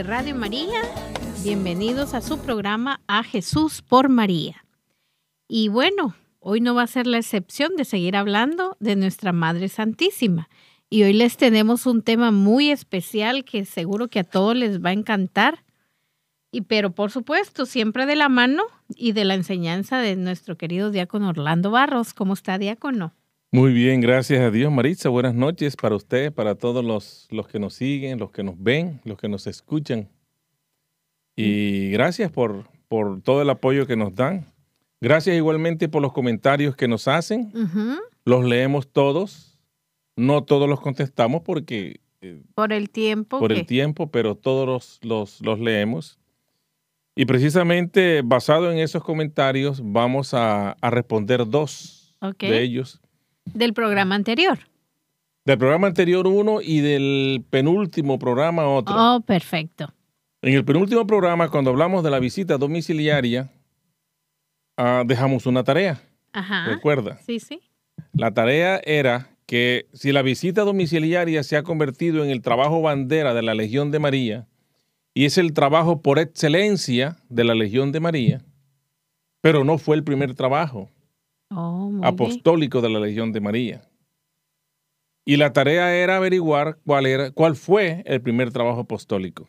¿Qué tal amigos de Radio María? Bienvenidos a su programa A Jesús por María. Y bueno, hoy no va a ser la excepción de seguir hablando de nuestra Madre Santísima. Y hoy les tenemos un tema muy especial que seguro que a todos les va a encantar. Y pero por supuesto, siempre de la mano y de la enseñanza de nuestro querido diácono Orlando Barros. ¿Cómo está, diácono? Muy bien, gracias a Dios, Maritza. Buenas noches para usted, para todos los, los que nos siguen, los que nos ven, los que nos escuchan. Y gracias por, por todo el apoyo que nos dan. Gracias igualmente por los comentarios que nos hacen. Los leemos todos. No todos los contestamos porque... Eh, por el tiempo. Por el tiempo, pero todos los, los, leemos. Y precisamente basado en esos comentarios vamos a, responder dos de ellos. Del programa anterior. Del programa anterior uno y del penúltimo programa otro. Oh, perfecto. En el penúltimo programa, cuando hablamos de la visita domiciliaria, ah, dejamos una tarea. Ajá. ¿Recuerda? Sí, sí. La tarea era que si la visita domiciliaria se ha convertido en el trabajo bandera de la Legión de María y es el trabajo por excelencia de la Legión de María, pero no fue el primer trabajo oh, apostólico de la Legión de María. Y la tarea era averiguar cuál, era, cuál fue el primer trabajo apostólico.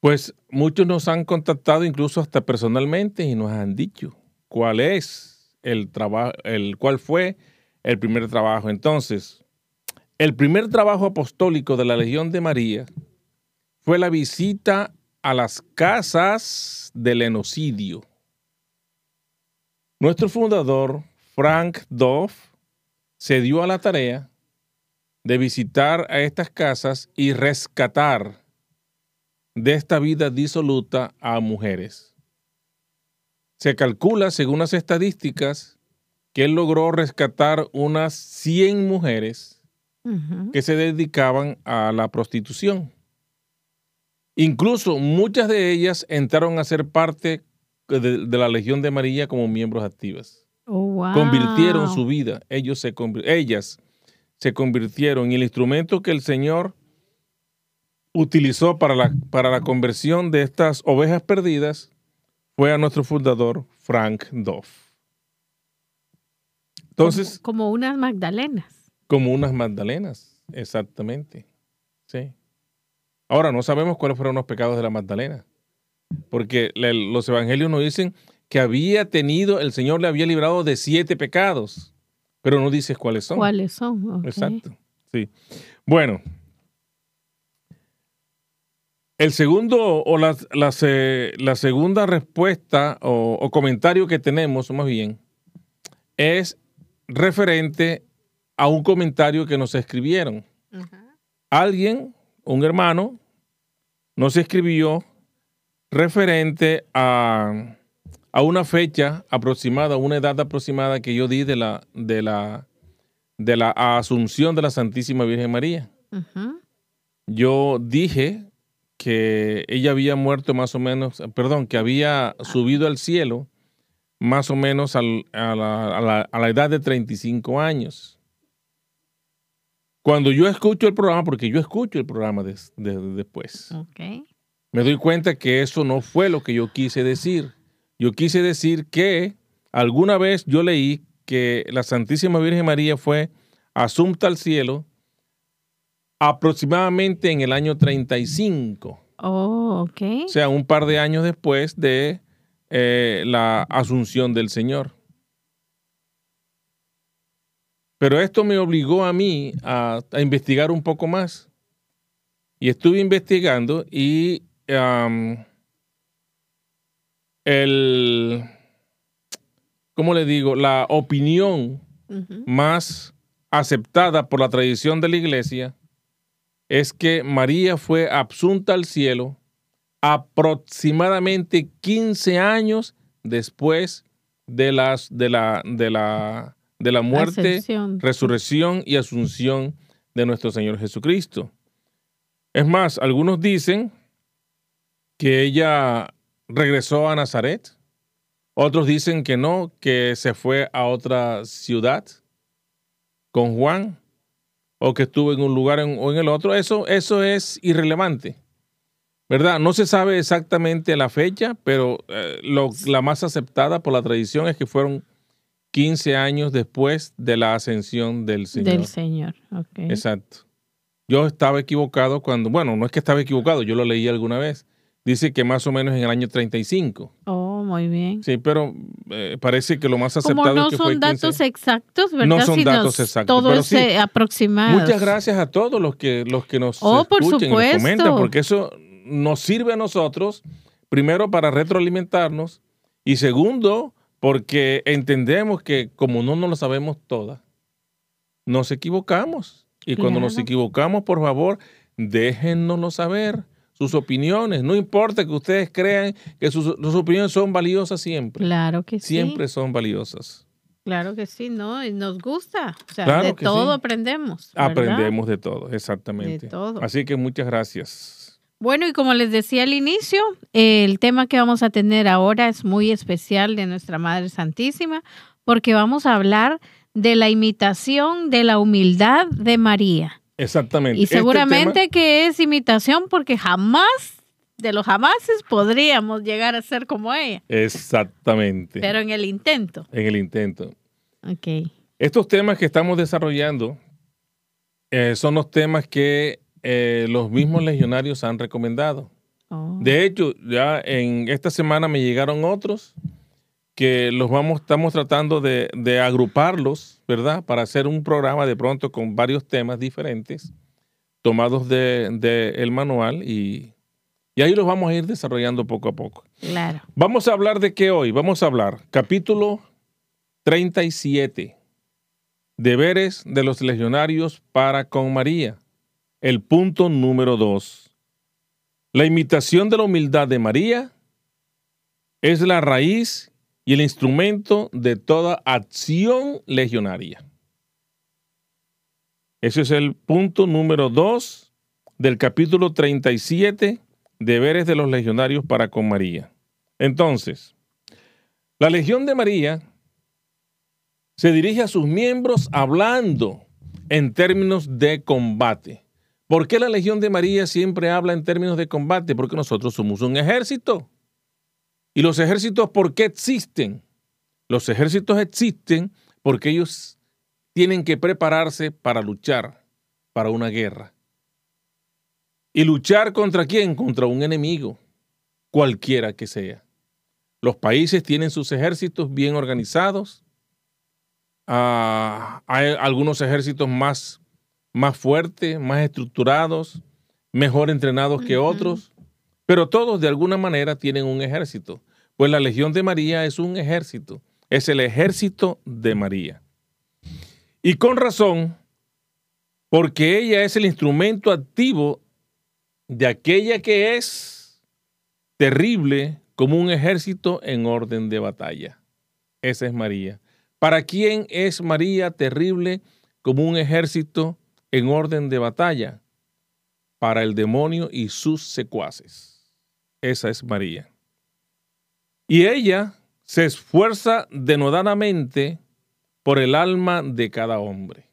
Pues muchos nos han contactado incluso hasta personalmente y nos han dicho cuál es el trabajo, el cuál fue el primer trabajo. Entonces, el primer trabajo apostólico de la Legión de María fue la visita a las casas del enocidio. Nuestro fundador, Frank Dove, se dio a la tarea de visitar a estas casas y rescatar de esta vida disoluta a mujeres. Se calcula, según las estadísticas, que él logró rescatar unas 100 mujeres que se dedicaban a la prostitución. Incluso muchas de ellas entraron a ser parte de, la Legión de María como miembros activas. Oh, convirtieron su vida, ellos se, ellas se convirtieron en el instrumento que el Señor utilizó para la, para la conversión de estas ovejas perdidas fue a nuestro fundador, Frank Doff. Entonces. Como, unas Magdalenas. Como unas Magdalenas, exactamente. Sí. Ahora, no sabemos cuáles fueron los pecados de la Magdalena, porque los evangelios nos dicen que había tenido, el Señor le había librado de siete pecados, pero no dices cuáles son. ¿Cuáles son? Exacto. Sí. Bueno, el segundo o la, la, segunda respuesta o, comentario que tenemos, más bien, es referente a un comentario que nos escribieron. Alguien, un hermano, nos escribió referente a, a, una fecha aproximada, una edad aproximada que yo di de la, de la, de la asunción de la Santísima Virgen María. Yo dije que ella había muerto más o menos, perdón, que había subido al cielo más o menos a, la, edad de 35 años. Cuando yo escucho el programa, porque yo escucho el programa después, me doy cuenta que eso no fue lo que yo quise decir. Yo quise decir que alguna vez yo leí que la Santísima Virgen María fue asunta al cielo aproximadamente en el año 35. Oh, ok. O sea, un par de años después de eh, la asunción del Señor. Pero esto me obligó a mí a, investigar un poco más. Y estuve investigando y el, ¿cómo le digo? La opinión más aceptada por la tradición de la iglesia es que María fue absunta al cielo aproximadamente 15 años después de, las, de, la, de, la, de la muerte, resurrección y asunción de nuestro Señor Jesucristo. Es más, algunos dicen que ella regresó a Nazaret, otros dicen que no, que se fue a otra ciudad con Juan, o que estuvo en un lugar o en el otro, eso, eso es irrelevante. ¿Verdad? No se sabe exactamente la fecha, pero eh, lo, la más aceptada por la tradición es que fueron 15 años después de la ascensión del Señor. Del Señor, ok. Exacto. Yo estaba equivocado cuando, bueno, no es que estaba equivocado, yo lo leí alguna vez. Dice que más o menos en el año 35. Oh, muy bien. Sí, pero eh, parece que lo más aceptado Como no es que son fue 15. datos exactos, ¿verdad? No son datos exactos, Todo pero es sí. eh, aproximado. Muchas gracias a todos los que, los que nos Oh, por escuchen y nos comentan, porque eso nos sirve a nosotros, primero, para retroalimentarnos, y segundo, porque entendemos que como no nos lo sabemos todas, nos equivocamos. Y cuando nos equivocamos, por favor, déjennoslo saber, sus opiniones. No importa que ustedes crean que sus, sus opiniones son valiosas siempre. Claro que sí. Siempre son valiosas. Claro que sí, ¿no? Y nos gusta. O sea, Claro de todo sí. aprendemos. ¿verdad? Aprendemos de todo, exactamente. De todo. Así que muchas gracias. Bueno, y como les decía al inicio, el tema que vamos a tener ahora es muy especial de nuestra Madre Santísima, porque vamos a hablar de la imitación de la humildad de María. Exactamente. Y Este seguramente tema- que es imitación porque jamás, de los jamases, podríamos llegar a ser como ella, exactamente. pero en el intento. en el intento. Ok. Estos temas que estamos desarrollando eh, son los temas que eh, los mismos legionarios han recomendado. Oh. De hecho, ya en esta semana me llegaron otros que los vamos, estamos tratando de, de agruparlos, ¿verdad? Para hacer un programa de pronto con varios temas diferentes, tomados del de, el manual y, y ahí los vamos a ir desarrollando poco a poco. Claro. Vamos a hablar de qué hoy? Vamos a hablar capítulo 37. Deberes de los legionarios para con María. El punto número 2. La imitación de la humildad de María es la raíz y el instrumento de toda acción legionaria. Ese es el punto número 2 del capítulo 37, deberes de los legionarios para con María. Entonces, la Legión de María se dirige a sus miembros hablando en términos de combate. ¿Por qué la Legión de María siempre habla en términos de combate? Porque nosotros somos un ejército. ¿Y los ejércitos por qué existen? Los ejércitos existen porque ellos tienen que prepararse para luchar, para una guerra. ¿Y luchar contra quién? Contra un enemigo, cualquiera que sea. Los países tienen sus ejércitos bien organizados. Ah, hay algunos ejércitos más, más fuertes, más estructurados, mejor entrenados que otros, pero todos de alguna manera tienen un ejército. Pues la Legión de María es un ejército, es el ejército de María. Y con razón, porque ella es el instrumento activo de aquella que es terrible como un ejército en orden de batalla. Esa es María. ¿Para quién es María terrible como un ejército en orden de batalla? Para el demonio y sus secuaces. Esa es María. Y ella se esfuerza denodadamente por el alma de cada hombre,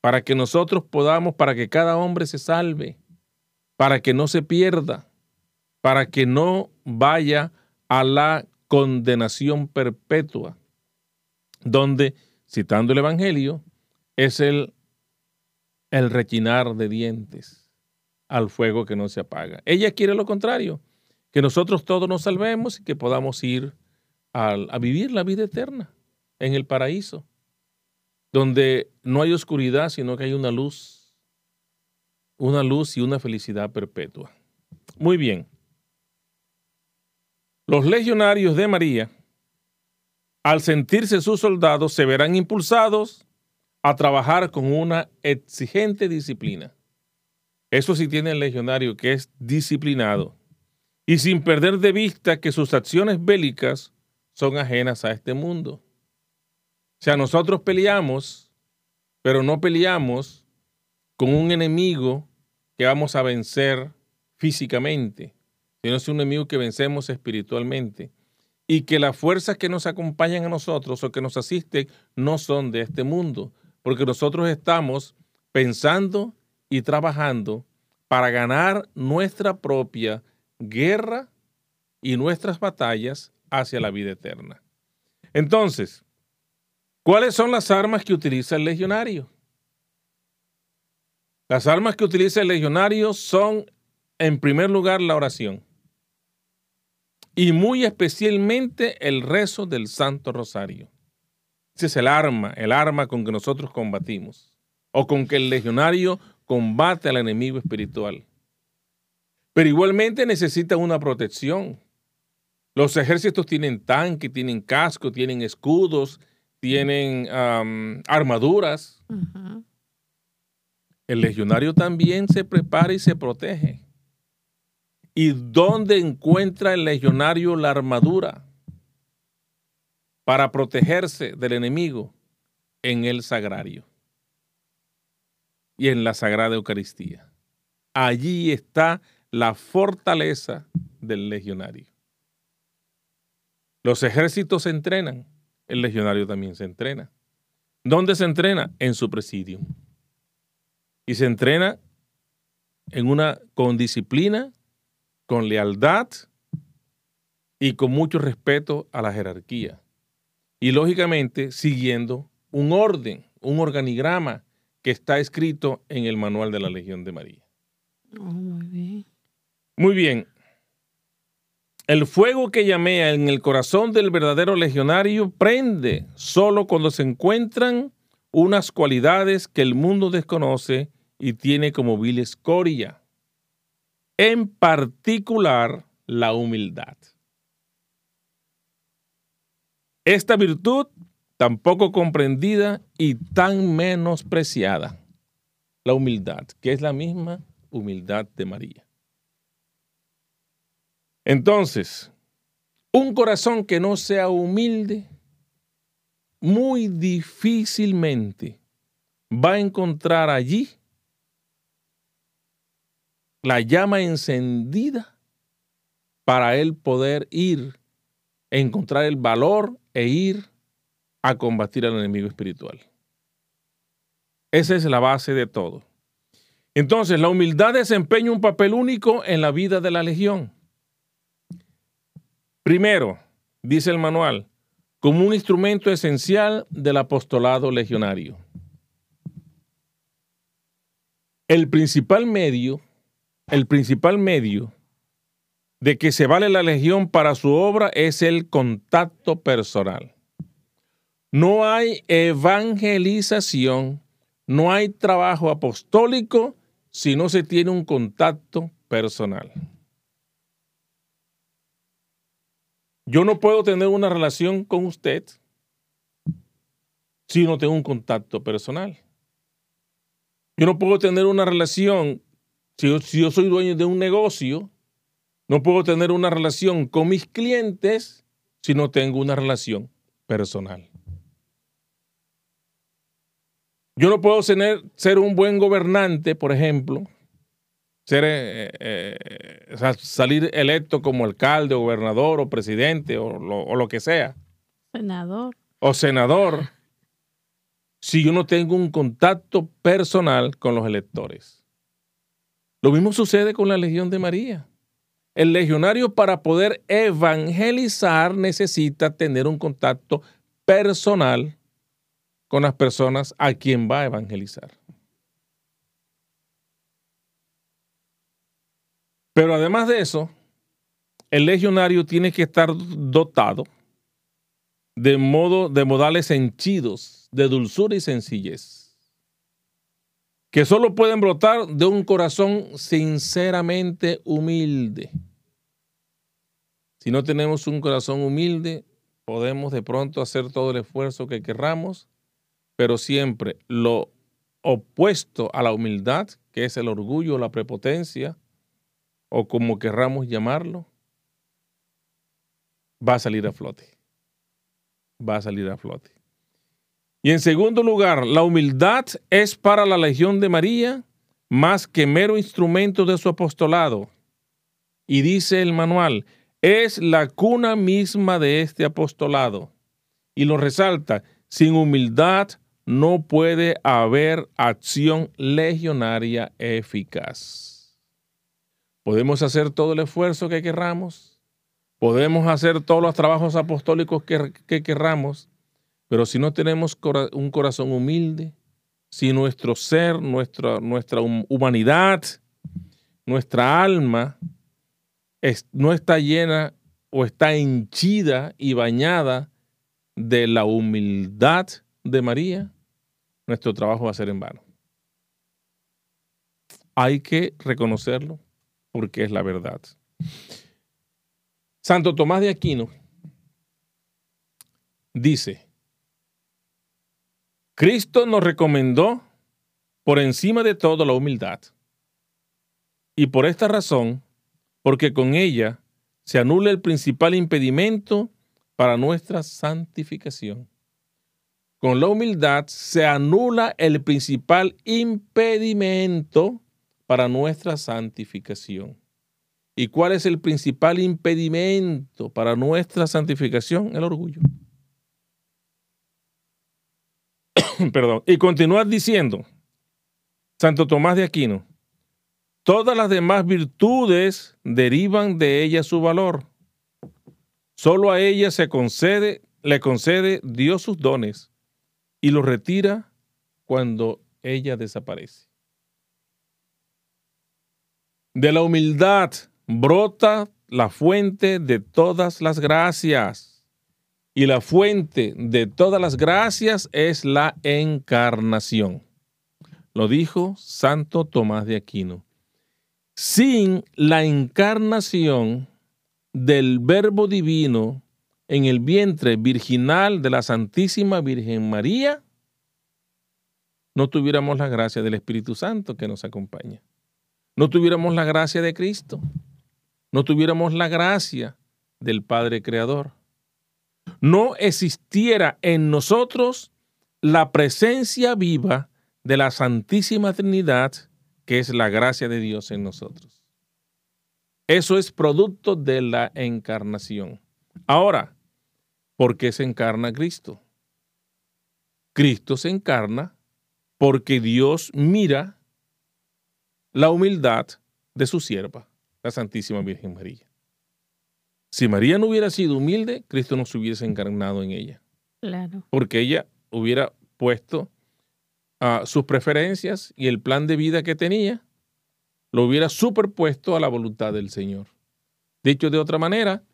para que nosotros podamos, para que cada hombre se salve, para que no se pierda, para que no vaya a la condenación perpetua, donde, citando el Evangelio, es el, el rechinar de dientes al fuego que no se apaga. Ella quiere lo contrario, que nosotros todos nos salvemos y que podamos ir al- a vivir la vida eterna en el paraíso, donde no hay oscuridad, sino que hay una luz, una luz y una felicidad perpetua. Muy bien. Los legionarios de María, al sentirse sus soldados, se verán impulsados a trabajar con una exigente disciplina. Eso sí tiene el legionario que es disciplinado y sin perder de vista que sus acciones bélicas son ajenas a este mundo. O sea, nosotros peleamos, pero no peleamos con un enemigo que vamos a vencer físicamente, sino es un enemigo que vencemos espiritualmente. Y que las fuerzas que nos acompañan a nosotros o que nos asisten no son de este mundo, porque nosotros estamos pensando y trabajando para ganar nuestra propia guerra y nuestras batallas hacia la vida eterna. Entonces, ¿cuáles son las armas que utiliza el legionario? Las armas que utiliza el legionario son, en primer lugar, la oración y muy especialmente el rezo del Santo Rosario. Ese es el arma, el arma con que nosotros combatimos o con que el legionario combate al enemigo espiritual. Pero igualmente necesita una protección. Los ejércitos tienen tanques, tienen casco, tienen escudos, tienen armaduras. El legionario también se prepara y se protege. ¿Y dónde encuentra el legionario la armadura para protegerse del enemigo? En el sagrario y en la Sagrada Eucaristía. Allí está la fortaleza del legionario. Los ejércitos se entrenan, el legionario también se entrena. ¿Dónde se entrena? En su presidio y se entrena en una con disciplina, con lealtad y con mucho respeto a la jerarquía. Y lógicamente siguiendo un orden, un organigrama que está escrito en el manual de la Legión de María. Oh, muy bien. Muy bien. El fuego que llamea en el corazón del verdadero legionario prende solo cuando se encuentran unas cualidades que el mundo desconoce y tiene como vil escoria, en particular la humildad. Esta virtud tampoco comprendida y tan menospreciada, la humildad, que es la misma humildad de María. Entonces, un corazón que no sea humilde, muy difícilmente va a encontrar allí la llama encendida para él poder ir, encontrar el valor e ir a combatir al enemigo espiritual. Esa es la base de todo. Entonces, la humildad desempeña un papel único en la vida de la legión. Primero, dice el manual, como un instrumento esencial del apostolado legionario. El principal medio el principal medio de que se vale la legión para su obra es el contacto personal. No hay evangelización, no hay trabajo apostólico si no se tiene un contacto personal. Yo no puedo tener una relación con usted si no tengo un contacto personal. Yo no puedo tener una relación si yo, soy dueño de un negocio, no puedo tener una relación con mis clientes si no tengo una relación personal. Yo no puedo tener, ser un buen gobernante, por ejemplo, ser, eh, eh, salir electo como alcalde, gobernador o presidente o lo que sea. Senador. O senador, si yo no tengo un contacto personal con los electores. Lo mismo sucede con la Legión de María. El legionario para poder evangelizar necesita tener un contacto personal con las personas a quien va a evangelizar. Pero además de eso, el legionario tiene que estar dotado de modo de modales henchidos de dulzura y sencillez que solo pueden brotar de un corazón sinceramente humilde. Si no tenemos un corazón humilde, podemos de pronto hacer todo el esfuerzo que querramos, pero siempre lo opuesto a la humildad, que es el orgullo, la prepotencia, o como querramos llamarlo, va a salir a flote. Va a salir a flote. Y en segundo lugar, la humildad es para la Legión de María más que mero instrumento de su apostolado. Y dice el manual, es la cuna misma de este apostolado. Y lo resalta, sin humildad no puede haber acción legionaria eficaz. Podemos hacer todo el esfuerzo que querramos, podemos hacer todos los trabajos apostólicos que, querramos, pero si no tenemos un corazón humilde, si nuestro ser, nuestra, nuestra humanidad, nuestra alma no está llena o está henchida y bañada de la humildad de María, nuestro trabajo va a ser en vano. Hay que reconocerlo porque es la verdad. Santo Tomás de Aquino dice, Cristo nos recomendó por encima de todo la humildad. Y por esta razón, porque con ella se anula el principal impedimento para nuestra santificación. Con la humildad se anula el principal impedimento para nuestra santificación. ¿Y cuál es el principal impedimento para nuestra santificación? El orgullo. Perdón. Y continúa diciendo, Santo Tomás de Aquino, todas las demás virtudes derivan de ella su valor. Solo a ella se concede, le concede Dios sus dones y lo retira cuando ella desaparece. De la humildad brota la fuente de todas las gracias. Y la fuente de todas las gracias es la encarnación. Lo dijo Santo Tomás de Aquino. Sin la encarnación del Verbo Divino en el vientre virginal de la Santísima Virgen María, no tuviéramos la gracia del Espíritu Santo que nos acompaña. No tuviéramos la gracia de Cristo. No tuviéramos la gracia del Padre Creador. No existiera en nosotros la presencia viva de la Santísima Trinidad, que es la gracia de Dios en nosotros. Eso es producto de la encarnación. Ahora, ¿Por qué se encarna Cristo? Cristo se encarna porque Dios mira la humildad de su sierva, la Santísima Virgen María. Si María no hubiera sido humilde, Cristo no se hubiese encarnado en ella. Claro. Porque ella hubiera puesto a sus preferencias y el plan de vida que tenía, lo hubiera superpuesto a la voluntad del Señor. Dicho de otra manera,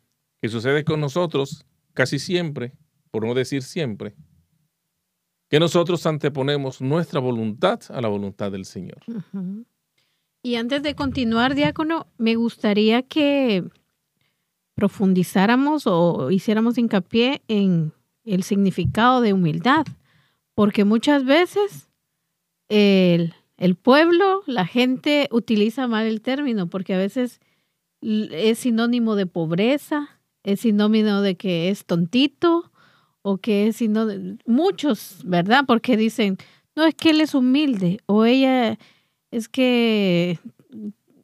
¿qué sucede con nosotros casi siempre, por no decir siempre, que nosotros anteponemos nuestra voluntad a la voluntad del Señor. Y antes de continuar, diácono, me gustaría que profundizáramos o hiciéramos hincapié en el significado de humildad, porque muchas veces el, el pueblo, la gente utiliza mal el término, porque a veces es sinónimo de pobreza, es sinónimo de que es tontito o que es sinónimo, muchos, ¿verdad? Porque dicen, no es que él es humilde o ella es que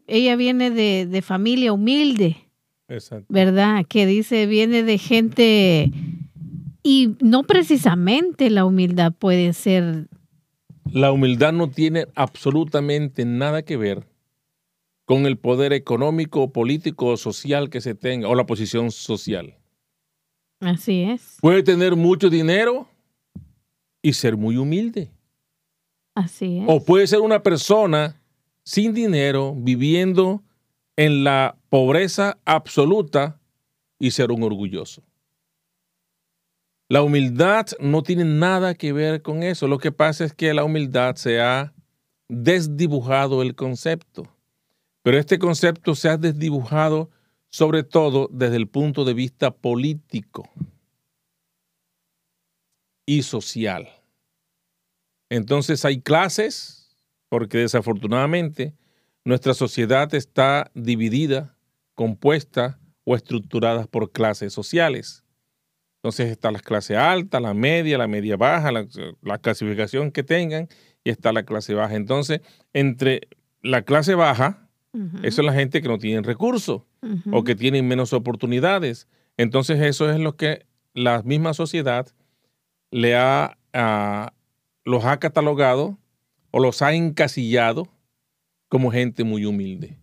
ella viene de, familia humilde, ¿verdad? Que dice, viene de gente y no precisamente la humildad puede ser... La humildad no tiene absolutamente nada que ver con el poder económico, político o social que se tenga, o la posición social. Así es. Puede tener mucho dinero y ser muy humilde. Así es. O puede ser una persona sin dinero, viviendo en la pobreza absoluta y ser un orgulloso. La humildad no tiene nada que ver con eso. Lo que pasa es que la humildad se ha desdibujado el concepto. Pero este concepto se ha desdibujado sobre todo desde el punto de vista político y social. Entonces hay clases, porque desafortunadamente nuestra sociedad está dividida, compuesta o estructurada por clases sociales. Entonces está la clase alta, la media, la media baja, la, la, clasificación que tengan, y está la clase baja. Entonces, entre la clase baja, eso es la gente que no tiene recursos o que tienen menos oportunidades. Entonces eso es lo que la misma sociedad le ha, ah, los ha catalogado o los ha encasillado como gente muy humilde.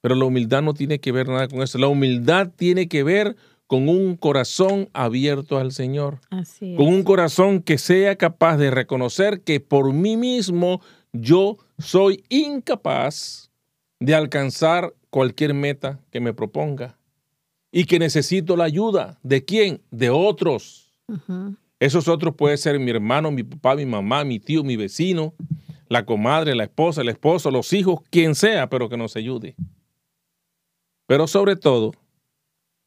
Pero la humildad no tiene que ver nada con eso. La humildad tiene que ver con un corazón abierto al Señor. Así. Con un corazón que sea capaz de reconocer que por mí mismo yo soy incapaz de alcanzar cualquier meta que me proponga. Y que necesito la ayuda. ¿De quién? De otros. Esos otros pueden ser mi hermano, mi papá, mi mamá, mi tío, mi vecino, la comadre, la esposa, el esposo, los hijos, quien sea, pero que nos ayude. Pero sobre todo,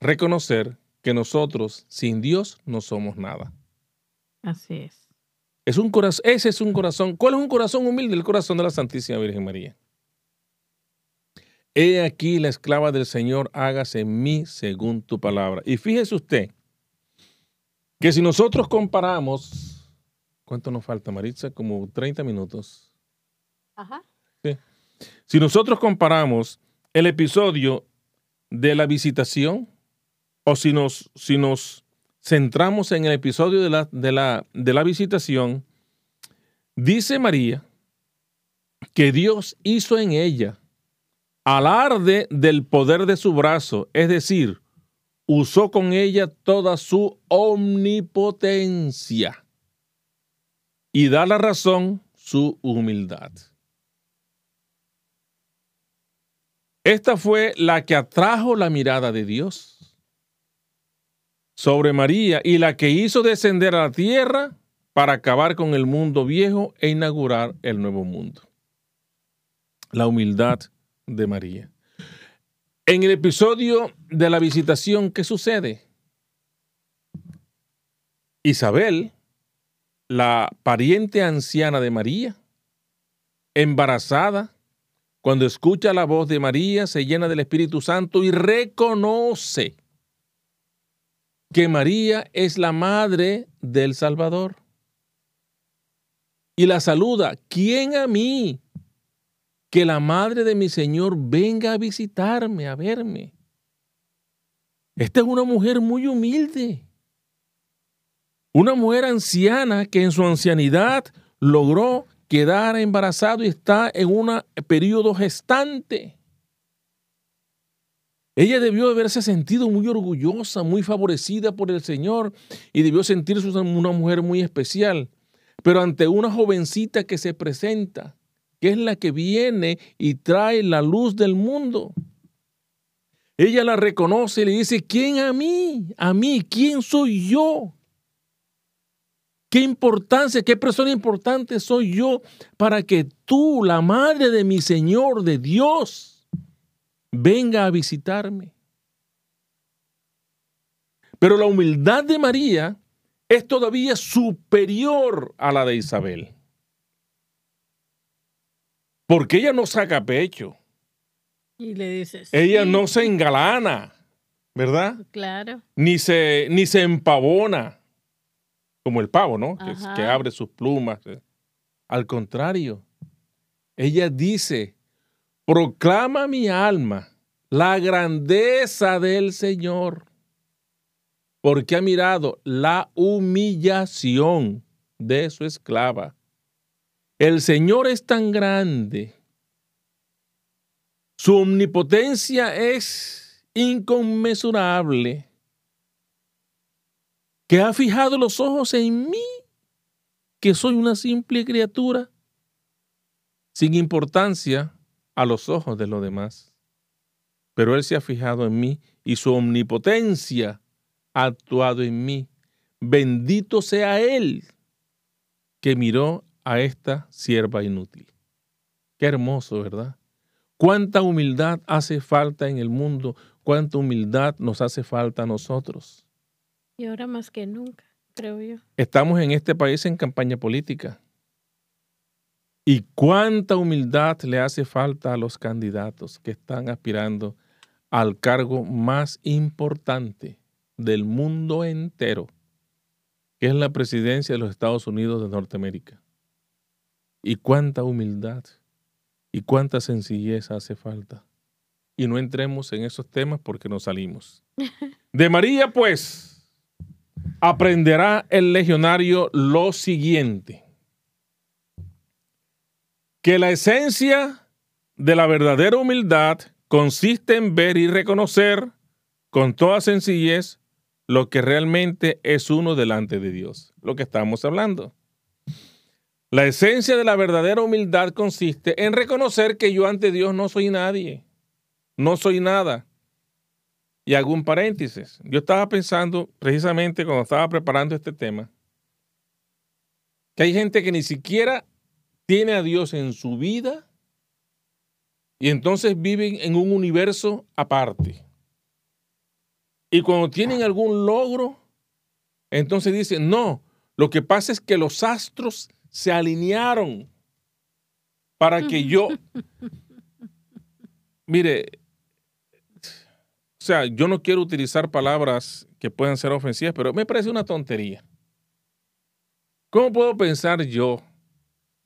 reconocer que nosotros sin Dios no somos nada. Así es. Es un corazón, ese es un corazón. ¿Cuál es un corazón humilde? El corazón de la Santísima Virgen María. He aquí la esclava del Señor, hágase en mí según tu palabra. Y fíjese usted que si nosotros comparamos, ¿cuánto nos falta, Maritza? Como 30 minutos. Ajá. Si nosotros comparamos el episodio de la visitación, o si nos, si nos centramos en el episodio de la, de, la, de la visitación, dice María que Dios hizo en ella alarde del poder de su brazo, es decir, usó con ella toda su omnipotencia y da la razón su humildad. Esta fue la que atrajo la mirada de Dios sobre María y la que hizo descender a la tierra para acabar con el mundo viejo e inaugurar el nuevo mundo. La humildad de María. En el episodio de la visitación, ¿qué sucede? Isabel, la pariente anciana de María, embarazada, cuando escucha la voz de María, se llena del Espíritu Santo y reconoce que María es la madre del Salvador. Y la saluda, ¿quién a mí? Que la madre de mi Señor venga a visitarme, a verme. Esta es una mujer muy humilde. Una mujer anciana que en su ancianidad logró quedar embarazado y está en un periodo gestante. Ella debió haberse sentido muy orgullosa, muy favorecida por el Señor y debió sentirse una mujer muy especial. Pero ante una jovencita que se presenta, que es la que viene y trae la luz del mundo, ella la reconoce y le dice, ¿quién a mí? ¿A mí? ¿Quién soy yo? ¿Qué importancia, qué persona importante soy yo para que tú, la madre de mi Señor, de Dios, venga a visitarme? Pero la humildad de María es todavía superior a la de Isabel. Porque ella no saca pecho. Y le dices. Ella no se engalana, ¿verdad? Claro. Ni se, ni se empavona como el pavo, ¿no? Que, abre sus plumas. Al contrario, ella dice, proclama mi alma la grandeza del Señor, porque ha mirado la humillación de su esclava. El Señor es tan grande, su omnipotencia es inconmensurable que ha fijado los ojos en mí, que soy una simple criatura, sin importancia a los ojos de los demás. Pero Él se ha fijado en mí y su omnipotencia ha actuado en mí. Bendito sea Él que miró a esta sierva inútil. Qué hermoso, ¿verdad? Cuánta humildad hace falta en el mundo, cuánta humildad nos hace falta a nosotros. Y ahora más que nunca, creo yo. Estamos en este país en campaña política. ¿Y cuánta humildad le hace falta a los candidatos que están aspirando al cargo más importante del mundo entero, que es la presidencia de los Estados Unidos de Norteamérica? ¿Y cuánta humildad y cuánta sencillez hace falta? Y no entremos en esos temas porque nos salimos. De María, pues, aprenderá el legionario lo siguiente. que la esencia de la verdadera humildad consiste en ver y reconocer con toda sencillez lo que realmente es uno delante de Dios, lo que estamos hablando. La esencia de la verdadera humildad consiste en reconocer que yo ante Dios no soy nadie, no soy nada. Y hago un paréntesis. Yo estaba pensando precisamente cuando estaba preparando este tema, que hay gente que ni siquiera tiene a Dios en su vida y entonces viven en un universo aparte. Y cuando tienen algún logro, entonces dicen, no, lo que pasa es que los astros se alinearon para que yo... Mire, o sea, yo no quiero utilizar palabras que puedan ser ofensivas, pero me parece una tontería. ¿Cómo puedo pensar yo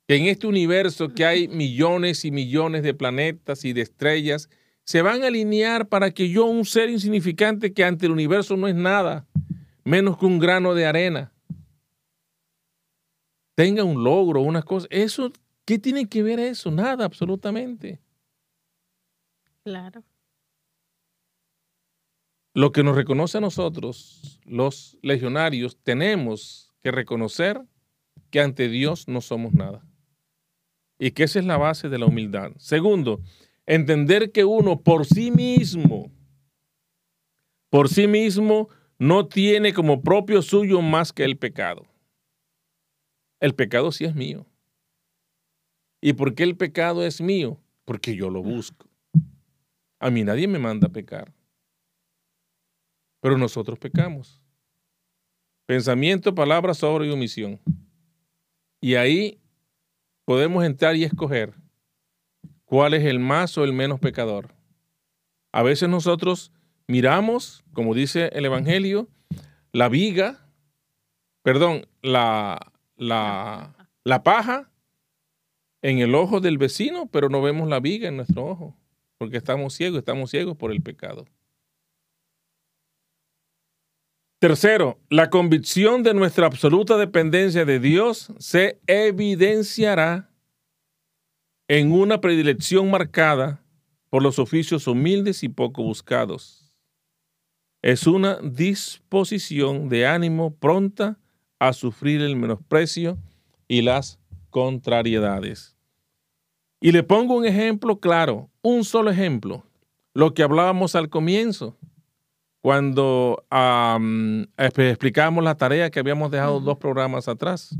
que en este universo que hay millones y millones de planetas y de estrellas, se van a alinear para que yo, un ser insignificante que ante el universo no es nada, menos que un grano de arena, tenga un logro, unas cosas. Eso, ¿qué tiene que ver eso? Nada, absolutamente. Claro. Lo que nos reconoce a nosotros, los legionarios, tenemos que reconocer que ante Dios no somos nada. Y que esa es la base de la humildad. Segundo, entender que uno por sí mismo, por sí mismo, no tiene como propio suyo más que el pecado. El pecado sí es mío. ¿Y por qué el pecado es mío? Porque yo lo busco. A mí nadie me manda a pecar. Pero nosotros pecamos. Pensamiento, palabra, obra y omisión. Y ahí podemos entrar y escoger cuál es el más o el menos pecador. A veces nosotros miramos, como dice el Evangelio, la viga, perdón, la, la, la paja en el ojo del vecino, pero no vemos la viga en nuestro ojo, porque estamos ciegos, estamos ciegos por el pecado. Tercero, la convicción de nuestra absoluta dependencia de Dios se evidenciará en una predilección marcada por los oficios humildes y poco buscados. Es una disposición de ánimo pronta a sufrir el menosprecio y las contrariedades. Y le pongo un ejemplo claro, un solo ejemplo, lo que hablábamos al comienzo, cuando explicábamos la tarea que habíamos dejado dos programas atrás.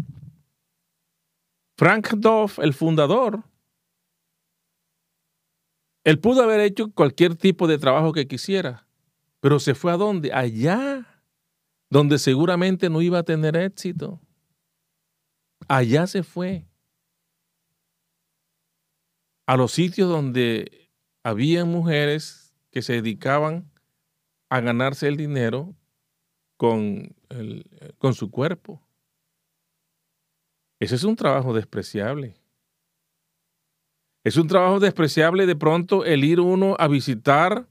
Frank Doff, el fundador, él pudo haber hecho cualquier tipo de trabajo que quisiera, pero se fue a dónde? Allá donde seguramente no iba a tener éxito. Allá se fue. A los sitios donde había mujeres que se dedicaban a ganarse el dinero con, con su cuerpo. Ese es un trabajo despreciable. Es un trabajo despreciable de pronto el ir uno a visitar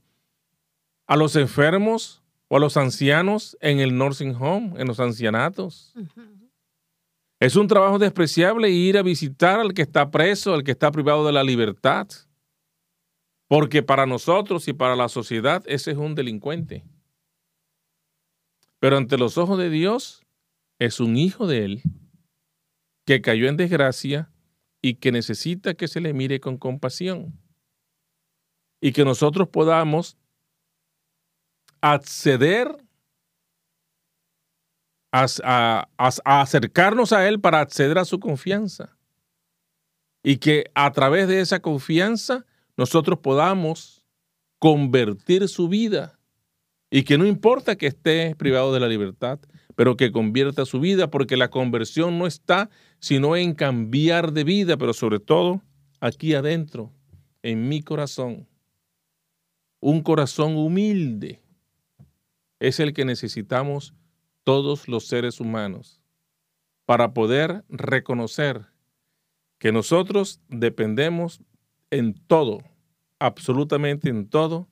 a los enfermos o a los ancianos en el nursing home, en los ancianatos. Es un trabajo despreciable ir a visitar al que está preso, al que está privado de la libertad. Porque para nosotros y para la sociedad ese es un delincuente. Pero ante los ojos de Dios es un hijo de Él que cayó en desgracia y que necesita que se le mire con compasión. Y que nosotros podamos acceder a, acercarnos a Él para acceder a su confianza. Y que a través de esa confianza nosotros podamos convertir su vida. Y que no importa que esté privado de la libertad, pero que convierta su vida, porque la conversión no está sino en cambiar de vida, pero sobre todo aquí adentro, en mi corazón. Un corazón humilde es el que necesitamos todos los seres humanos para poder reconocer que nosotros dependemos en todo, absolutamente en todo,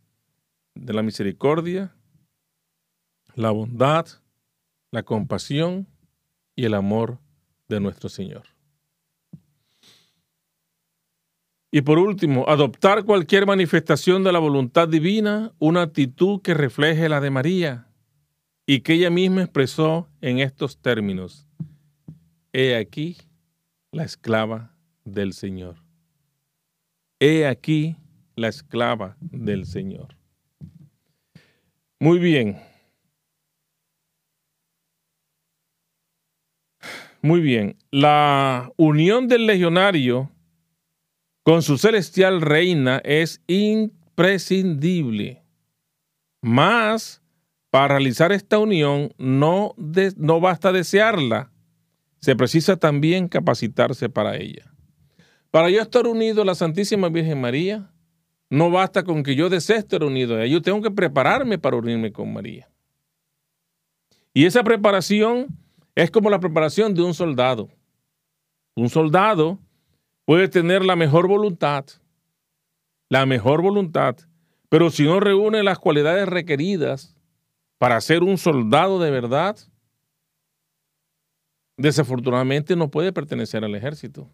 de la misericordia, la bondad, la compasión y el amor de nuestro Señor. Y por último, adoptar cualquier manifestación de la voluntad divina, una actitud que refleje la de María y que ella misma expresó en estos términos. He aquí la esclava del Señor. He aquí la esclava del Señor. Muy bien. Muy bien. La unión del legionario con su celestial reina es imprescindible. Más, para realizar esta unión no, no basta desearla, se precisa también capacitarse para ella. Para yo estar unido a la Santísima Virgen María, no basta con que yo desee estar unido a ella, yo tengo que prepararme para unirme con María. Y esa preparación es como la preparación de un soldado. Un soldado puede tener la mejor voluntad, la mejor voluntad, pero si no reúne las cualidades requeridas para ser un soldado de verdad, desafortunadamente no puede pertenecer al ejército.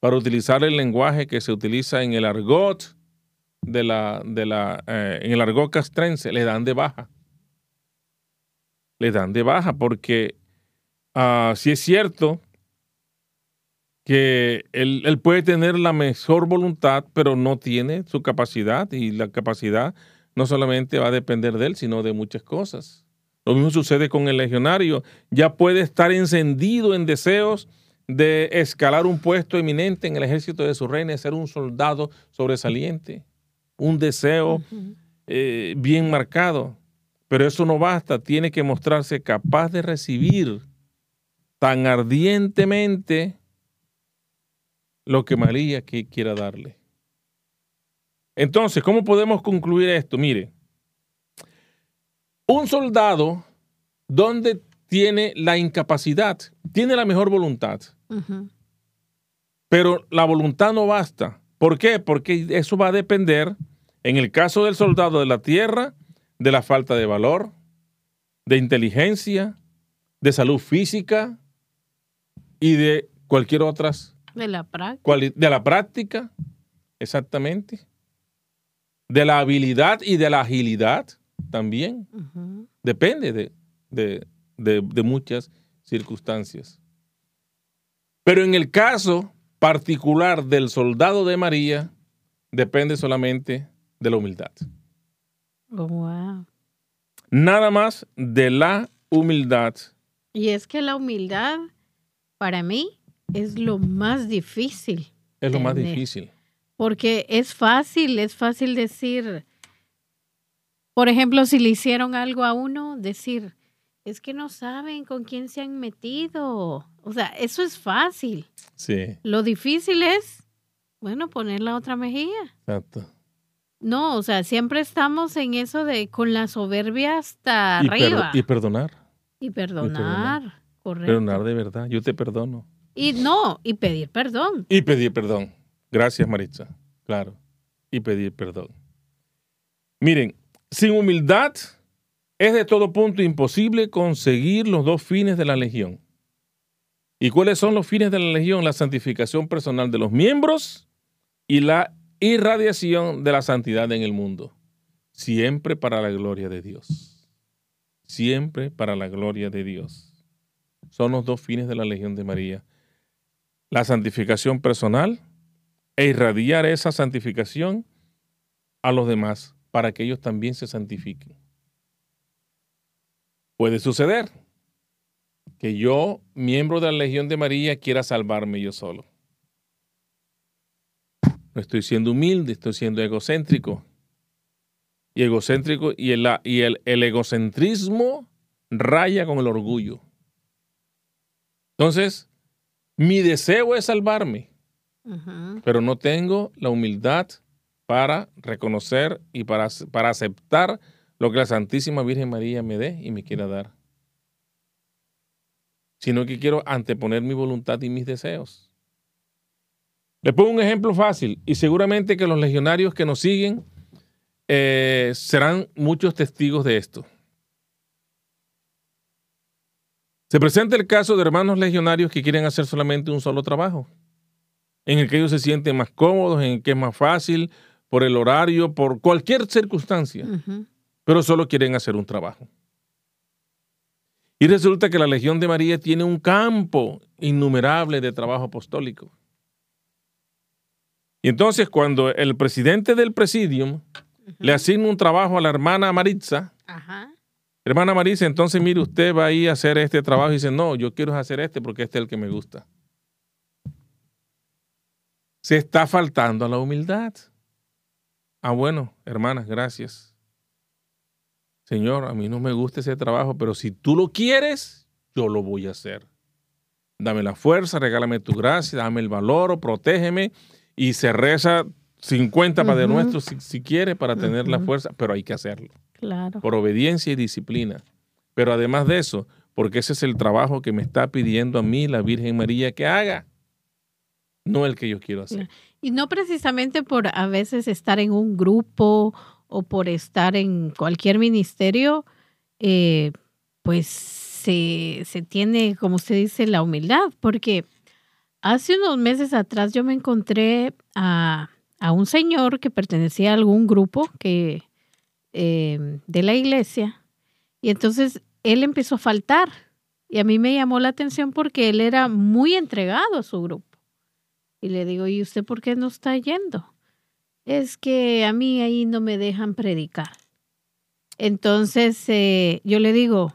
Para utilizar el lenguaje que se utiliza en el argot de la, de la, eh, en el argot castrense, le dan de baja. Le dan de baja porque ah, si es cierto que él, él, puede tener la mejor voluntad, pero no tiene su capacidad y la capacidad no solamente va a depender de él, sino de muchas cosas. Lo mismo sucede con el legionario. Ya puede estar encendido en deseos de escalar un puesto eminente en el ejército de su reina, ser un soldado sobresaliente, un deseo eh, bien marcado. Pero eso no basta, tiene que mostrarse capaz de recibir tan ardientemente lo que María quiera darle. Entonces, ¿cómo podemos concluir esto? Mire, un soldado donde tiene la incapacidad, tiene la mejor voluntad, pero la voluntad no basta. ¿Por qué? Porque eso va a depender, en el caso del soldado de la tierra, de la falta de valor, de inteligencia, de salud física y de cualquier otra. De la práctica. De la práctica, exactamente. De la habilidad y de la agilidad también. Depende de, muchas circunstancias. Pero en el caso particular del soldado de María, depende solamente de la humildad. Oh, Nada más de la humildad. Y es que la humildad, para mí, es lo más difícil. Es lo más difícil. Porque es fácil, es fácil decir, por ejemplo, si le hicieron algo a uno, decir, es que no saben con quién se han metido. O sea, eso es fácil. Sí. Lo difícil es, bueno, poner la otra mejilla. Exacto. No, o sea, siempre estamos en eso de con la soberbia hasta arriba. y perdonar. Y perdonar, correcto. Perdonar de verdad, yo te perdono. Y no, y pedir perdón. Y pedir perdón. Gracias, Maritza. Claro. Y pedir perdón. Miren, sin humildad es de todo punto imposible conseguir los dos fines de la legión. ¿Y cuáles son los fines de la legión? La santificación personal de los miembros y la irradiación de la santidad en el mundo. Siempre para la gloria de Dios. Siempre para la gloria de Dios. Son los dos fines de la legión de María. La santificación personal e irradiar esa santificación a los demás para que ellos también se santifiquen. Puede suceder que yo, miembro de la Legión de María, quiera salvarme yo solo. No estoy siendo humilde, estoy siendo egocéntrico. Y egocéntrico y el, y el, egocentrismo raya con el orgullo. Entonces, mi deseo es salvarme, pero no tengo la humildad para reconocer y para, para aceptar lo que la Santísima Virgen María me dé y me quiera dar. Sino que quiero anteponer mi voluntad y mis deseos. Le pongo un ejemplo fácil y seguramente que los legionarios que nos siguen eh, serán muchos testigos de esto. Se presenta el caso de hermanos legionarios que quieren hacer solamente un solo trabajo. en el que ellos se sienten más cómodos, en el que es más fácil, por el horario, por cualquier circunstancia, pero solo quieren hacer un trabajo. Y resulta que la Legión de María tiene un campo innumerable de trabajo apostólico. Y entonces cuando el presidente del presidium le asigna un trabajo a la hermana Maritza, hermana Maritza, entonces mire, usted va a ir a hacer este trabajo y dice, no, yo quiero hacer este porque este es el que me gusta. Se está faltando a la humildad. Ah, bueno, hermanas, gracias. Señor, a mí no me gusta ese trabajo, pero si tú lo quieres, yo lo voy a hacer. Dame la fuerza, regálame tu gracia, dame el valor, protégeme y se reza 50 Padre Nuestro si, si, quiere para tener la fuerza, pero hay que hacerlo. Claro. Por obediencia y disciplina. Pero además de eso, porque ese es el trabajo que me está pidiendo a mí la Virgen María que haga, no el que yo quiero hacer. Y no precisamente por a veces estar en un grupo o por estar en cualquier ministerio, eh, pues se, tiene, como usted dice, la humildad, porque hace unos meses atrás yo me encontré a, un señor que pertenecía a algún grupo que, eh, de la iglesia y entonces él empezó a faltar y a mí me llamó la atención porque él era muy entregado a su grupo. Y le digo, ¿y usted por qué no está yendo? es que a mí ahí no me dejan predicar. Entonces eh, yo le digo,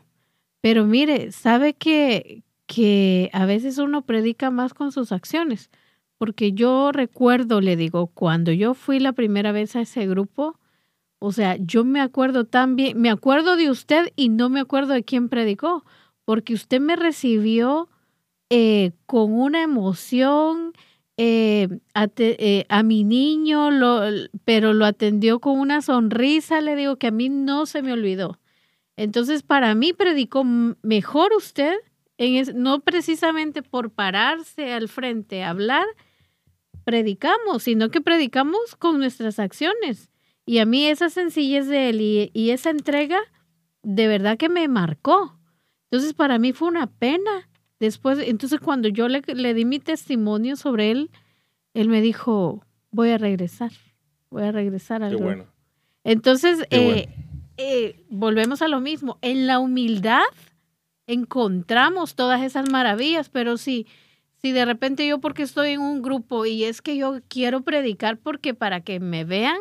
pero mire, ¿sabe que, que a veces uno predica más con sus acciones? Porque yo recuerdo, le digo, cuando yo fui la primera vez a ese grupo, o sea, yo me acuerdo tan bien, me acuerdo de usted y no me acuerdo de quién predicó, porque usted me recibió eh, con una emoción, eh, eh, a, mi niño, pero lo atendió con una sonrisa, le digo que a mí no se me olvidó. Entonces, para mí predicó mejor usted, no precisamente por pararse al frente a hablar, predicamos, sino que predicamos con nuestras acciones. Y a mí esa sencillez de él y, y esa entrega, de verdad que me marcó. Entonces, para mí fue una pena Después, entonces cuando yo le, di mi testimonio sobre él, él me dijo, voy a regresar, voy a regresar al Qué bueno. Entonces, eh, eh, volvemos a lo mismo. En la humildad encontramos todas esas maravillas, pero si, si de repente yo porque estoy en un grupo y es que yo quiero predicar porque para que me vean,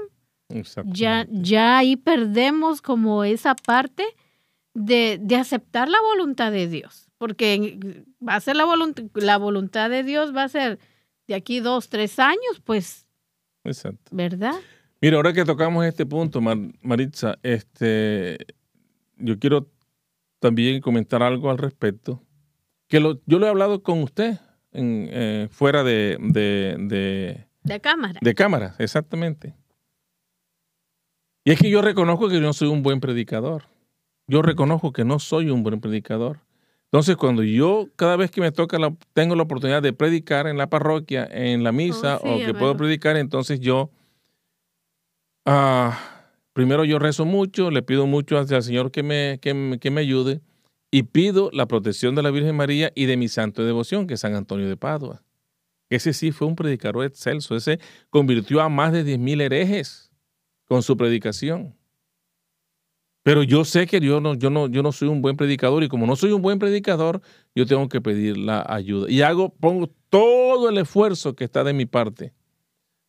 ya, ya ahí perdemos como esa parte de, de aceptar la voluntad de Dios porque va a ser la, voluntad, la voluntad de Dios, va a ser de aquí dos, tres años, pues. Exacto. ¿Verdad? Mira, ahora que tocamos este punto, Maritza, este, yo quiero también comentar algo al respecto. Que lo, yo lo he hablado con usted en, eh, fuera de, de, de, de cámara. De cámara, exactamente. Y es que yo reconozco que yo no soy un buen predicador. Yo reconozco que no soy un buen predicador. Entonces, cuando yo cada vez que me toca, la, tengo la oportunidad de predicar en la parroquia, en la misa, oh, o que puedo predicar, entonces yo, ah, primero yo rezo mucho, le pido mucho al Señor que me, que, que me ayude y pido la protección de la Virgen María y de mi santo de devoción, que es San Antonio de Padua. Ese sí fue un predicador excelso, ese convirtió a más de 10.000 herejes con su predicación. Pero yo sé que yo no, yo, no, yo no soy un buen predicador y como no soy un buen predicador, yo tengo que pedir la ayuda. Y hago, pongo todo el esfuerzo que está de mi parte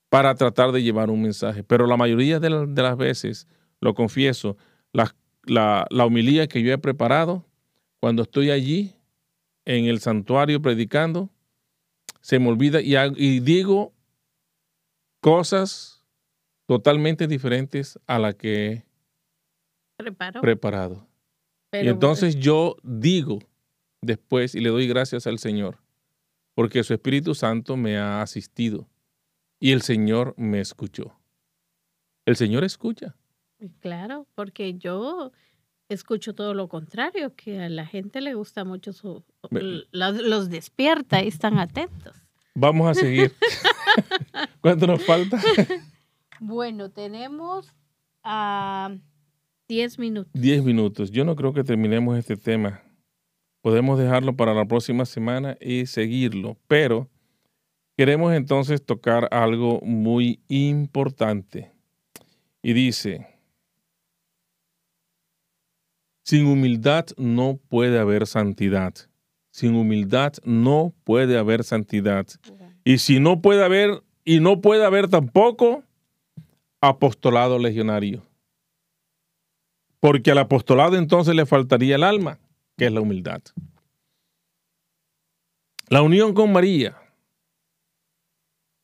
para tratar de llevar un mensaje. Pero la mayoría de, las veces, lo confieso, la, la, que yo he preparado cuando estoy allí en el santuario predicando, se me olvida y, y digo cosas totalmente diferentes a las que preparado. y entonces yo digo después y le doy gracias al Señor, porque su Espíritu Santo me ha asistido y el Señor me escuchó. El Señor escucha. Claro, porque yo escucho todo lo contrario, que a la gente le gusta mucho su... Los, despierta y están atentos. Vamos a seguir. ¿Cuánto nos falta? bueno, tenemos a... Diez minutos. Diez minutos. Yo no creo que terminemos este tema. Podemos dejarlo para la próxima semana y seguirlo, pero queremos entonces tocar algo muy importante. Y dice, sin humildad no puede haber santidad. Sin humildad no puede haber santidad. Y si no puede haber, y no puede haber tampoco apostolado legionario. Porque al apostolado entonces le faltaría el alma, que es la humildad. La unión con María,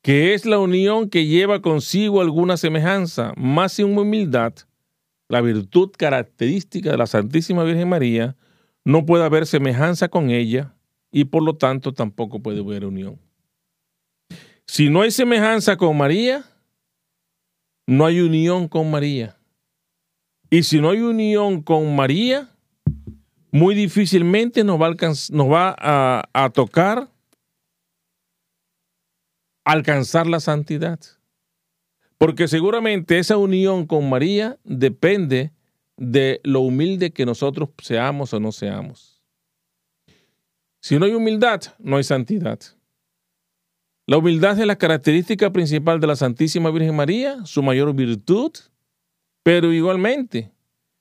que es la unión que lleva consigo alguna semejanza, más sin humildad, la virtud característica de la Santísima Virgen María, no puede haber semejanza con ella y por lo tanto tampoco puede haber unión. Si no hay semejanza con María, no hay unión con María. Y si no hay unión con María, muy difícilmente nos va a, nos va a, tocar alcanzar la santidad. Porque seguramente esa unión con María depende de lo humilde que nosotros seamos o no seamos. Si no hay humildad, no hay santidad. La humildad es la característica principal de la Santísima Virgen María, su mayor virtud, pero igualmente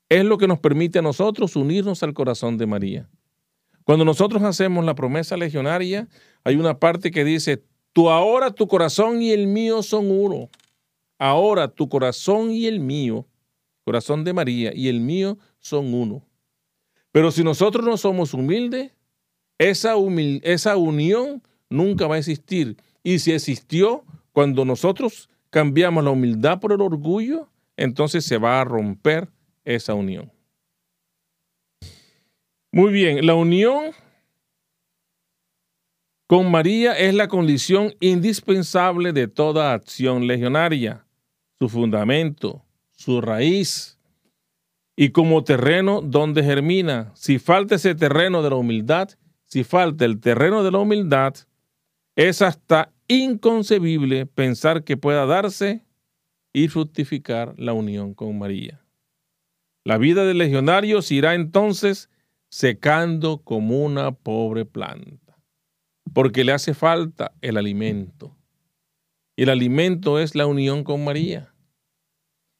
es lo que nos permite a nosotros unirnos al corazón de María. Cuando nosotros hacemos la promesa legionaria, hay una parte que dice, tú ahora tu corazón y el mío son uno. Ahora tu corazón y el mío, corazón de María y el mío son uno. Pero si nosotros no somos humildes, esa, esa unión nunca va a existir y si existió, cuando nosotros cambiamos la humildad por el orgullo, entonces se va a romper esa unión. Muy bien, la unión con María es la condición indispensable de toda acción legionaria, su fundamento, su raíz y como terreno donde germina. Si falta ese terreno de la humildad, si falta el terreno de la humildad, es hasta inconcebible pensar que pueda darse y fructificar la unión con María. La vida del legionario se irá entonces secando como una pobre planta, porque le hace falta el alimento. Y el alimento es la unión con María.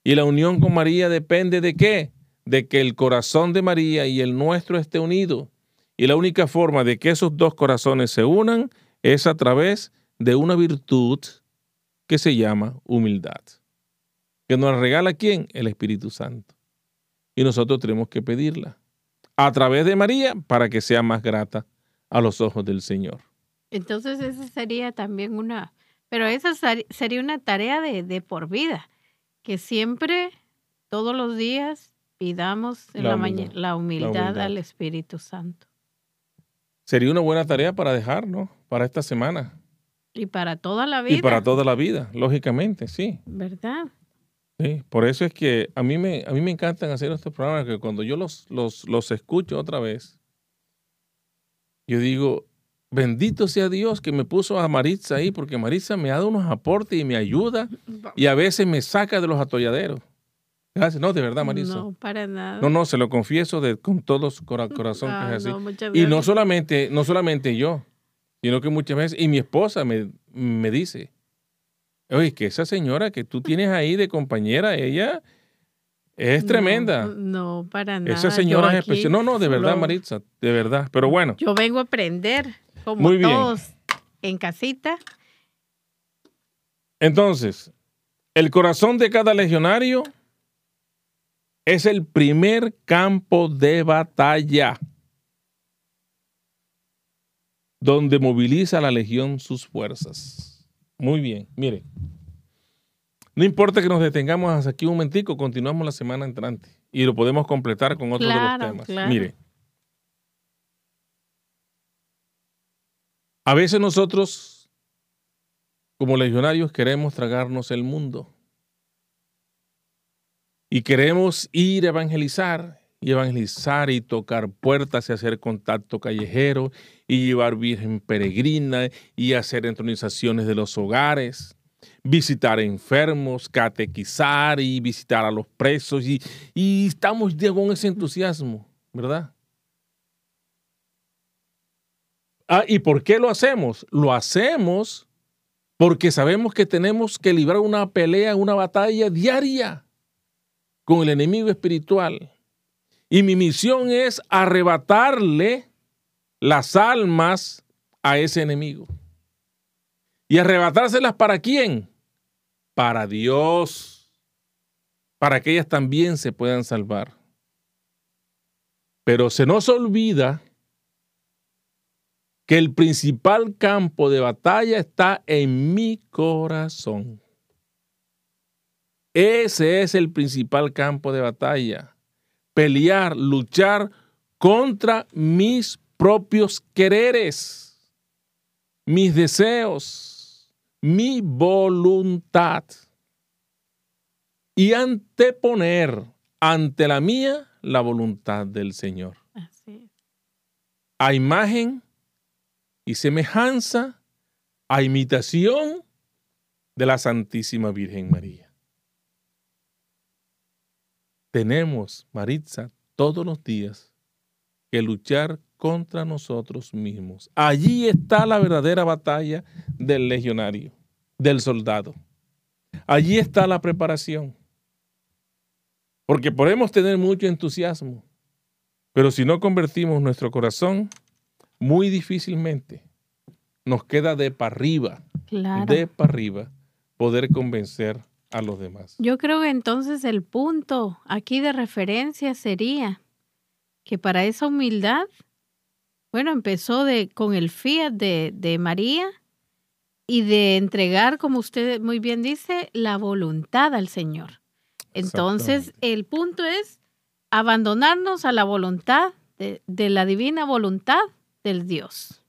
Y la unión con María depende de qué? De que el corazón de María y el nuestro esté unido. Y la única forma de que esos dos corazones se unan es a través de una virtud que se llama humildad. Que nos regala quién? El Espíritu Santo. Y nosotros tenemos que pedirla a través de María para que sea más grata a los ojos del Señor. Entonces esa sería también una, pero esa sería una tarea de, de por vida, que siempre, todos los días, pidamos en la, la humildad al Espíritu Santo. Sería una buena tarea para dejar, ¿no? Para esta semana. Y para toda la vida. Y para toda la vida, lógicamente, sí. ¿Verdad? Sí, por eso es que a mí me, a mí me encantan hacer estos programas, que cuando yo los, los, los escucho otra vez, yo digo, bendito sea Dios que me puso a Maritza ahí, porque Maritza me ha dado unos aportes y me ayuda y a veces me saca de los atolladeros. Gracias. No, de verdad, Marisa. No, para nada. No, no, se lo confieso de, con todo su corazón que es así. y no solamente, no solamente yo, sino que muchas veces, y mi esposa me, me dice, oye, que esa señora que tú tienes ahí de compañera, ella es tremenda. No, para nada. Esa señora es especial. No, no, de verdad, Maritza, de verdad. Pero bueno. Yo vengo a aprender, como Muy todos en casita. Entonces, el corazón de cada legionario es el primer campo de batalla donde moviliza la legión sus fuerzas. Muy bien, mire. No importa que nos detengamos hasta aquí un momentico, continuamos la semana entrante y lo podemos completar con otros de los temas. Mire. A veces nosotros, como legionarios, queremos tragarnos el mundo y queremos ir a evangelizar y evangelizar y tocar puertas y hacer contacto callejero y llevar virgen peregrina y hacer entronizaciones de los hogares, visitar enfermos, catequizar y visitar a los presos y, y estamos con ese entusiasmo, ¿verdad? Ah, ¿y por qué lo hacemos? Lo hacemos porque sabemos que tenemos que librar una pelea, una batalla diaria con el enemigo espiritual. Y mi misión es arrebatarle las almas a ese enemigo. ¿Y arrebatárselas para quién? Para Dios, para que ellas también se puedan salvar. Pero se nos olvida que el principal campo de batalla está en mi corazón. Ese es el principal campo de batalla. Pelear, luchar contra mis propios quereres, mis deseos, mi voluntad. Y anteponer ante la mía la voluntad del Señor. A imagen y semejanza, a imitación de la Santísima Virgen María. Tenemos, Maritza, todos los días que luchar contra nosotros mismos. Allí está la verdadera batalla del legionario, del soldado. Allí está la preparación. Porque podemos tener mucho entusiasmo, pero si no convertimos nuestro corazón muy difícilmente nos queda de para arriba, de para arriba, poder convencer a los demás. Yo creo que entonces el punto aquí de referencia sería que para esa humildad, bueno, empezó de, con el fiat de, de María y de entregar, como usted muy bien dice, la voluntad al Señor. Entonces, el punto es abandonarnos a la voluntad de, de la divina voluntad del Dios.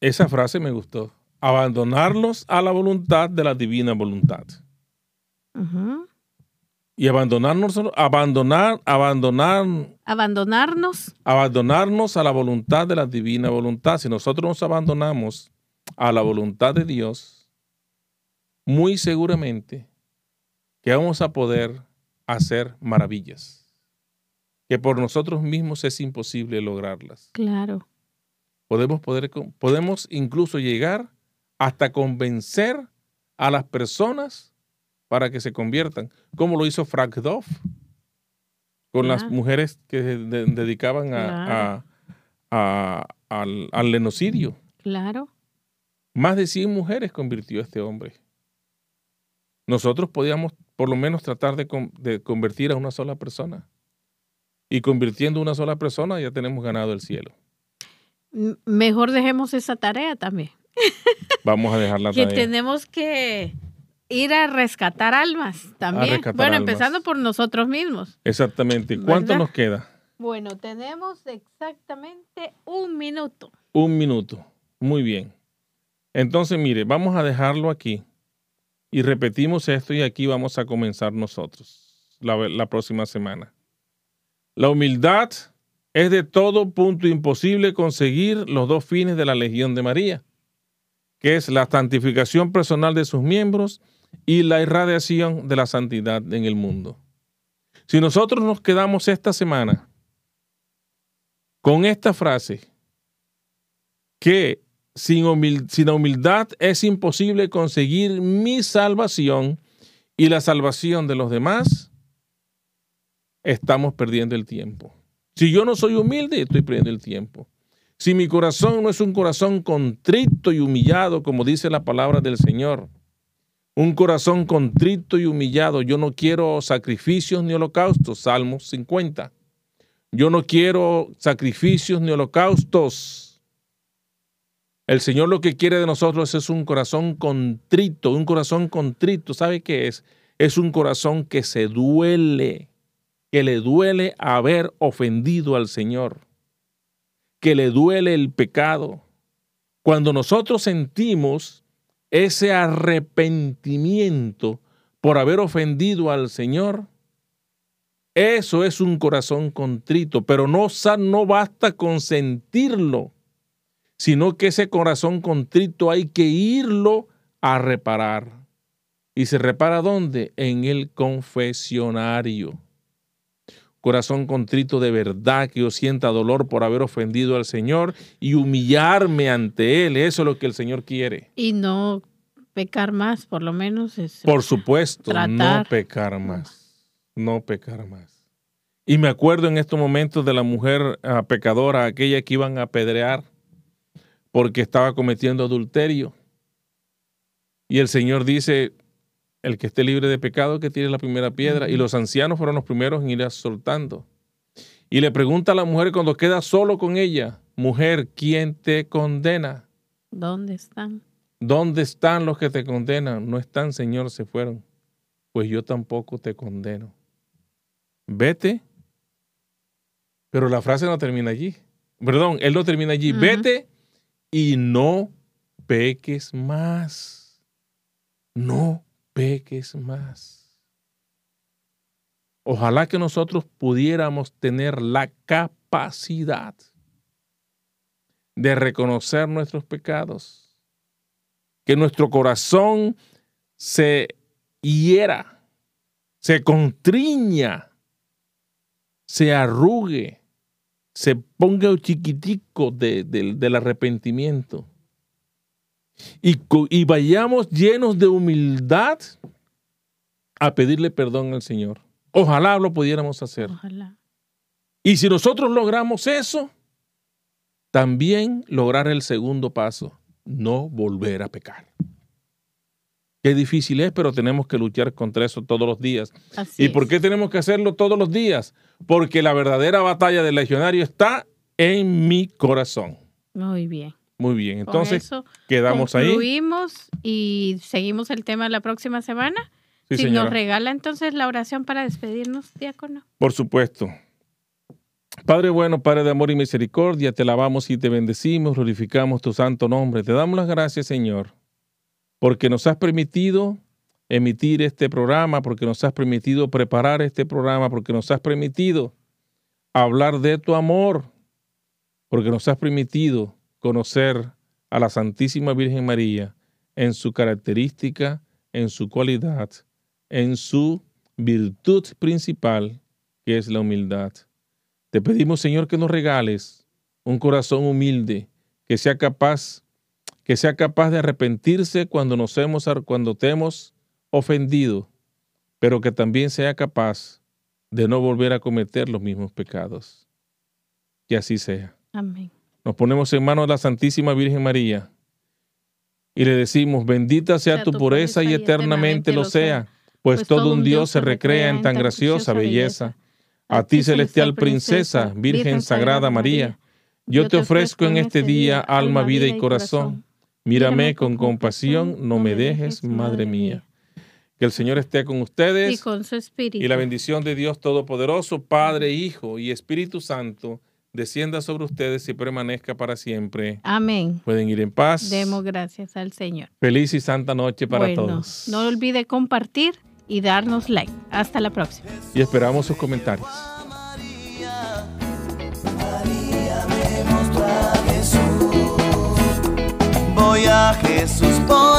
Esa frase me gustó. Abandonarlos a la voluntad de la divina voluntad. Y abandonarnos, abandonar, abandonar. Abandonarnos. Abandonarnos a la voluntad de la divina voluntad. Si nosotros nos abandonamos a la voluntad de Dios, muy seguramente que vamos a poder hacer maravillas, que por nosotros mismos es imposible lograrlas. Claro podemos, poder, podemos incluso llegar hasta convencer a las personas para que se conviertan, como lo hizo Frank Doff con las mujeres que se dedicaban a, al, al, lenocidio. Claro. Más de 100 mujeres convirtió este hombre. Nosotros podíamos por lo menos tratar de, de convertir a una sola persona. Y convirtiendo a una sola persona ya tenemos ganado el cielo. Mejor dejemos esa tarea también. Vamos a dejar la tarea. Que tenemos que ir a rescatar almas también. bueno, empezando por nosotros mismos. Exactamente. ¿Cuánto nos queda? Bueno, tenemos exactamente un minuto. Un minuto. Muy bien. Entonces, mire, vamos a dejarlo aquí y repetimos esto y aquí vamos a comenzar nosotros la, la próxima semana. La humildad es de todo punto imposible conseguir los dos fines de la Legión de María, que es la santificación personal de sus miembros y la irradiación de la santidad en el mundo. Si nosotros nos quedamos esta semana con esta frase, que sin, sin humildad es imposible conseguir mi salvación y la salvación de los demás, estamos perdiendo el tiempo. Si yo no soy humilde, estoy perdiendo el tiempo. Si mi corazón no es un corazón contrito y humillado, como dice la palabra del Señor, un corazón contrito y humillado, yo no quiero sacrificios ni holocaustos, Salmos 50. Yo no quiero sacrificios ni holocaustos. El Señor lo que quiere de nosotros es un corazón contrito, un corazón contrito. ¿Sabe qué es? Es un corazón que se duele que le duele haber ofendido al Señor, que le duele el pecado. Cuando nosotros sentimos ese arrepentimiento por haber ofendido al Señor, eso es un corazón contrito, pero no, no basta con sentirlo, sino que ese corazón contrito hay que irlo a reparar. ¿Y se repara dónde? En el confesionario corazón contrito de verdad, que yo sienta dolor por haber ofendido al Señor y humillarme ante Él. Eso es lo que el Señor quiere. Y no pecar más, por lo menos. Es Por supuesto, no pecar más. No pecar más. Y me acuerdo en estos momentos de la mujer ah, pecadora, aquella que iban a apedrear porque estaba cometiendo adulterio. Y el Señor dice, el que esté libre de pecado, que tire la primera piedra. Y los ancianos fueron los primeros en ir soltando. Y le pregunta a la mujer cuando queda solo con ella, mujer, ¿quién te condena? ¿Dónde están? ¿Dónde están los que te condenan? No están, Señor, se fueron. Pues yo tampoco te condeno. Vete. Pero la frase no termina allí. Perdón, él no termina allí. Vete y no peques más. No peques más. Ojalá que nosotros pudiéramos tener la capacidad de reconocer nuestros pecados que nuestro corazón se hiera, se contriña, se arrugue, se ponga chiquitico de- de- del arrepentimiento. Y, y vayamos llenos de humildad a pedirle perdón al Señor. Ojalá lo pudiéramos hacer. Ojalá. Y si nosotros logramos eso, también lograr el segundo paso, no volver a pecar. Qué difícil es, pero tenemos que luchar contra eso todos los días. Así ¿Y por qué tenemos que hacerlo todos los días? Porque la verdadera batalla del legionario está en mi corazón. Muy bien. Muy bien, Con entonces eso quedamos ahí. concluimos y seguimos el tema la próxima semana. Sí, si señora. nos regala entonces la oración para despedirnos, diácono. Por supuesto. Padre bueno, Padre de amor y misericordia, te alabamos y te bendecimos, glorificamos tu santo nombre. Te damos las gracias, Señor, porque nos has permitido emitir este programa, porque nos has permitido preparar este programa, porque nos has permitido hablar de tu amor, porque nos has permitido conocer a la Santísima Virgen María en su característica, en su cualidad, en su virtud principal, que es la humildad. Te pedimos, Señor, que nos regales un corazón humilde, que sea capaz, que sea capaz de arrepentirse cuando nos hemos, cuando te hemos ofendido, pero que también sea capaz de no volver a cometer los mismos pecados. Que así sea. Amén. Nos ponemos en manos de la Santísima Virgen María y le decimos, bendita sea, tu pureza y eternamente lo sea, pues, todo un Dios se recrea en tan graciosa belleza. A ti, celestial princesa, Virgen Sagrada María, yo te ofrezco en este día alma, vida y corazón. Mírame con compasión, no me dejes, Madre mía. Que el Señor esté con Y ustedes con su espíritu. y la bendición de Dios Todopoderoso, Padre, Hijo y Espíritu Santo, descienda sobre ustedes y permanezca para siempre. Amén. Pueden ir en paz. Demos gracias al Señor. Feliz y santa noche para bueno, todos. no olvide compartir y darnos like. Hasta la próxima. Y esperamos sus comentarios. María, María. Voy a Jesús por